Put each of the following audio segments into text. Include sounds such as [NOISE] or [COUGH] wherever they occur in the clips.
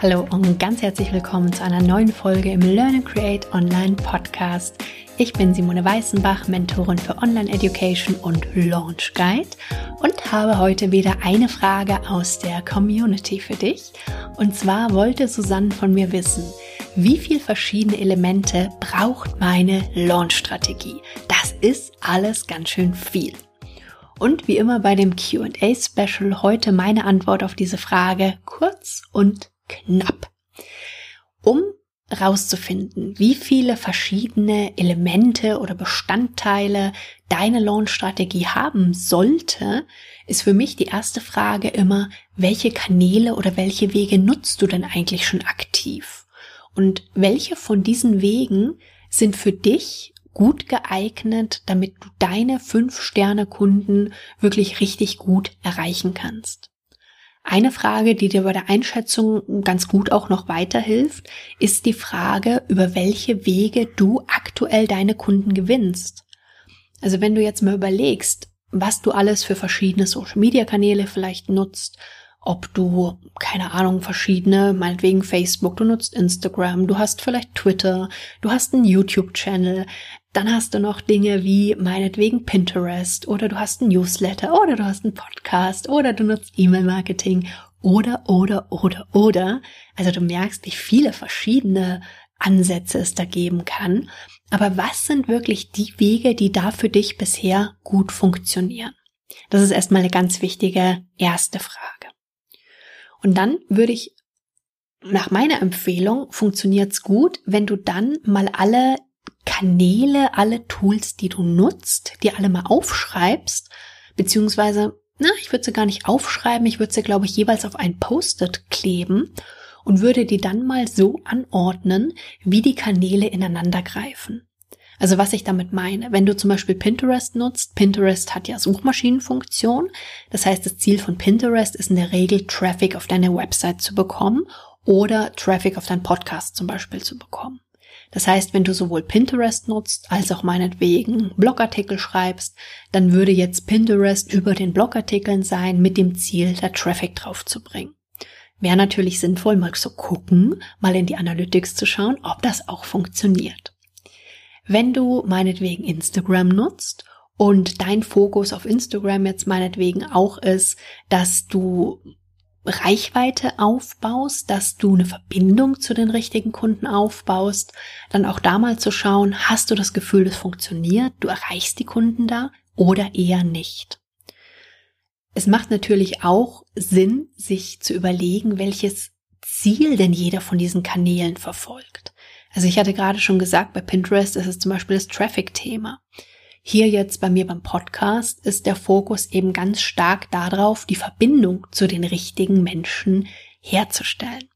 Hallo und ganz herzlich willkommen zu einer neuen Folge im Learn and Create Online Podcast. Ich bin Simone Weißenbach, Mentorin für Online Education und Launch Guide und habe heute wieder eine Frage aus der Community für dich. Und zwar wollte Susanne von mir wissen, wie viele verschiedene Elemente braucht meine Launch-Strategie? Das ist alles ganz schön viel. Und wie immer bei dem QA Special heute meine Antwort auf diese Frage kurz und knapp. Um rauszufinden, wie viele verschiedene Elemente oder Bestandteile deine Launch-Strategie haben sollte, ist für mich die erste Frage immer, welche Kanäle oder welche Wege nutzt du denn eigentlich schon aktiv? Und welche von diesen Wegen sind für dich gut geeignet, damit du deine Fünf-Sterne-Kunden wirklich richtig gut erreichen kannst? Eine Frage, die dir bei der Einschätzung ganz gut auch noch weiterhilft, ist die Frage, über welche Wege du aktuell deine Kunden gewinnst. Also wenn du jetzt mal überlegst, was du alles für verschiedene Social-Media-Kanäle vielleicht nutzt, ob du, keine Ahnung, verschiedene, meinetwegen Facebook, du nutzt Instagram, du hast vielleicht Twitter, du hast einen YouTube-Channel, dann hast du noch Dinge wie meinetwegen Pinterest oder du hast ein Newsletter oder du hast einen Podcast oder du nutzt E-Mail-Marketing oder, oder, oder, oder. Also du merkst, wie viele verschiedene Ansätze es da geben kann. Aber was sind wirklich die Wege, die da für dich bisher gut funktionieren? Das ist erstmal eine ganz wichtige erste Frage. Und dann würde ich nach meiner Empfehlung funktioniert's gut, wenn du dann mal alle Kanäle, alle Tools, die du nutzt, die alle mal aufschreibst, beziehungsweise, na, ich würde sie gar nicht aufschreiben, ich würde sie, glaube ich, jeweils auf ein Post-it kleben und würde die dann mal so anordnen, wie die Kanäle ineinander greifen. Also was ich damit meine, wenn du zum Beispiel Pinterest nutzt, Pinterest hat ja Suchmaschinenfunktion. Das heißt, das Ziel von Pinterest ist in der Regel Traffic auf deine Website zu bekommen oder Traffic auf dein Podcast zum Beispiel zu bekommen. Das heißt, wenn du sowohl Pinterest nutzt als auch meinetwegen Blogartikel schreibst, dann würde jetzt Pinterest über den Blogartikeln sein mit dem Ziel, da Traffic drauf zu bringen. Wäre natürlich sinnvoll, mal zu gucken, mal in die Analytics zu schauen, ob das auch funktioniert. Wenn du meinetwegen Instagram nutzt und dein Fokus auf Instagram jetzt meinetwegen auch ist, dass du Reichweite aufbaust, dass du eine Verbindung zu den richtigen Kunden aufbaust, dann auch da mal zu schauen, hast du das Gefühl, es funktioniert, du erreichst die Kunden da oder eher nicht. Es macht natürlich auch Sinn, sich zu überlegen, welches Ziel denn jeder von diesen Kanälen verfolgt. Also ich hatte gerade schon gesagt, bei Pinterest ist es zum Beispiel das Traffic-Thema. Hier jetzt bei mir beim Podcast ist der Fokus eben ganz stark darauf, die Verbindung zu den richtigen Menschen herzustellen.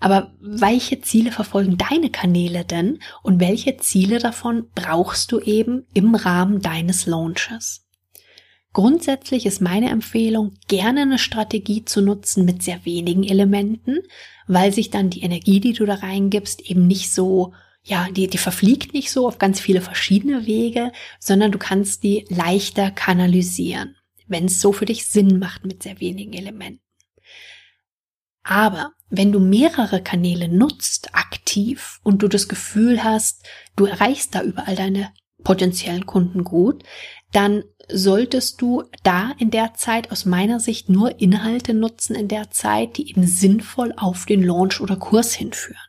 Aber welche Ziele verfolgen deine Kanäle denn und welche Ziele davon brauchst du eben im Rahmen deines Launches? Grundsätzlich ist meine Empfehlung, gerne eine Strategie zu nutzen mit sehr wenigen Elementen, weil sich dann die Energie, die du da reingibst, eben nicht so ja, die, die verfliegt nicht so auf ganz viele verschiedene Wege, sondern du kannst die leichter kanalisieren, wenn es so für dich Sinn macht mit sehr wenigen Elementen. Aber wenn du mehrere Kanäle nutzt, aktiv, und du das Gefühl hast, du erreichst da überall deine potenziellen Kunden gut, dann solltest du da in der Zeit aus meiner Sicht nur Inhalte nutzen in der Zeit, die eben sinnvoll auf den Launch oder Kurs hinführen.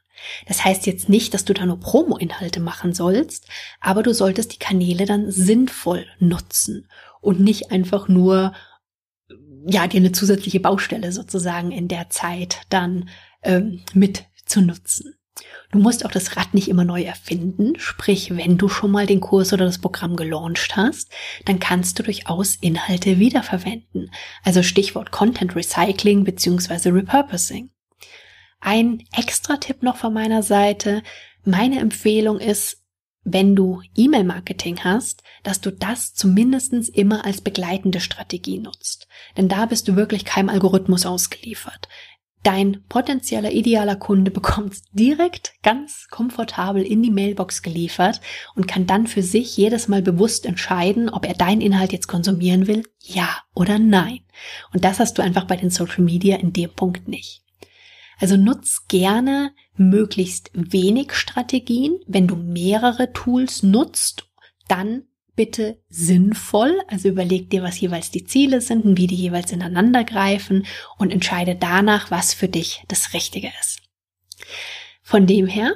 Das heißt jetzt nicht, dass du da nur Promo-Inhalte machen sollst, aber du solltest die Kanäle dann sinnvoll nutzen und nicht einfach nur, ja, dir eine zusätzliche Baustelle sozusagen in der Zeit dann ähm, mit zu nutzen. Du musst auch das Rad nicht immer neu erfinden, sprich, wenn du schon mal den Kurs oder das Programm gelauncht hast, dann kannst du durchaus Inhalte wiederverwenden. Also Stichwort Content Recycling beziehungsweise Repurposing. Ein extra Tipp noch von meiner Seite. Meine Empfehlung ist, wenn du E-Mail-Marketing hast, dass du das zumindestens immer als begleitende Strategie nutzt. Denn da bist du wirklich keinem Algorithmus ausgeliefert. Dein potenzieller idealer Kunde [LAUGHS] bekommt direkt ganz komfortabel in die Mailbox geliefert und kann dann für sich jedes Mal bewusst entscheiden, ob er deinen Inhalt jetzt konsumieren will, ja oder nein. Und das hast du einfach bei den Social Media in dem Punkt nicht. Also nutz gerne möglichst wenig Strategien. Wenn du mehrere Tools nutzt, dann bitte sinnvoll. Also überleg dir, was jeweils die Ziele sind und wie die jeweils ineinander greifen und entscheide danach, was für dich das Richtige ist. Von dem her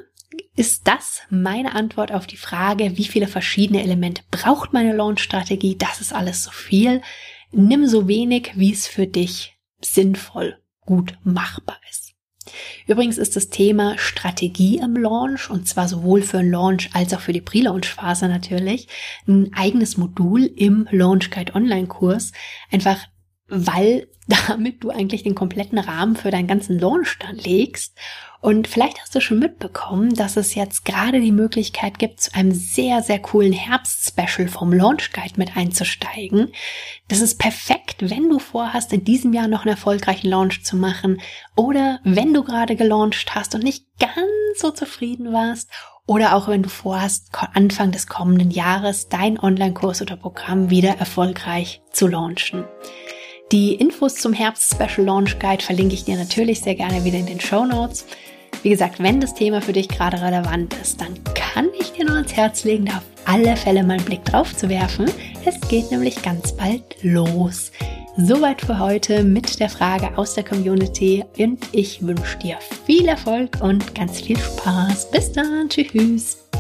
ist das meine Antwort auf die Frage, wie viele verschiedene Elemente braucht meine Launch-Strategie? Das ist alles so viel. Nimm so wenig, wie es für dich sinnvoll gut machbar ist. Übrigens ist das Thema Strategie im Launch, und zwar sowohl für den Launch als auch für die Pre-Launch-Phase natürlich, ein eigenes Modul im Launch Guide Online-Kurs, einfach weil [LAUGHS] damit du eigentlich den kompletten Rahmen für deinen ganzen Launch dann legst und vielleicht hast du schon mitbekommen, dass es jetzt gerade die Möglichkeit gibt, zu einem sehr, sehr coolen Herbst-Special vom Launch Guide mit einzusteigen. Das ist perfekt, wenn du vorhast, in diesem Jahr noch einen erfolgreichen Launch zu machen oder wenn du gerade gelauncht hast und nicht ganz so zufrieden warst oder auch wenn du vorhast, Anfang des kommenden Jahres dein Online-Kurs oder Programm wieder erfolgreich zu launchen. Die Infos zum Herbst Special Launch Guide verlinke ich dir natürlich sehr gerne wieder in den Show Notes. Wie gesagt, wenn das Thema für dich gerade relevant ist, dann kann ich dir nur ans Herz legen, da auf alle Fälle mal einen Blick drauf zu werfen. Es geht nämlich ganz bald los. Soweit für heute mit der Frage aus der Community und ich wünsche dir viel Erfolg und ganz viel Spaß. Bis dann, tschüss.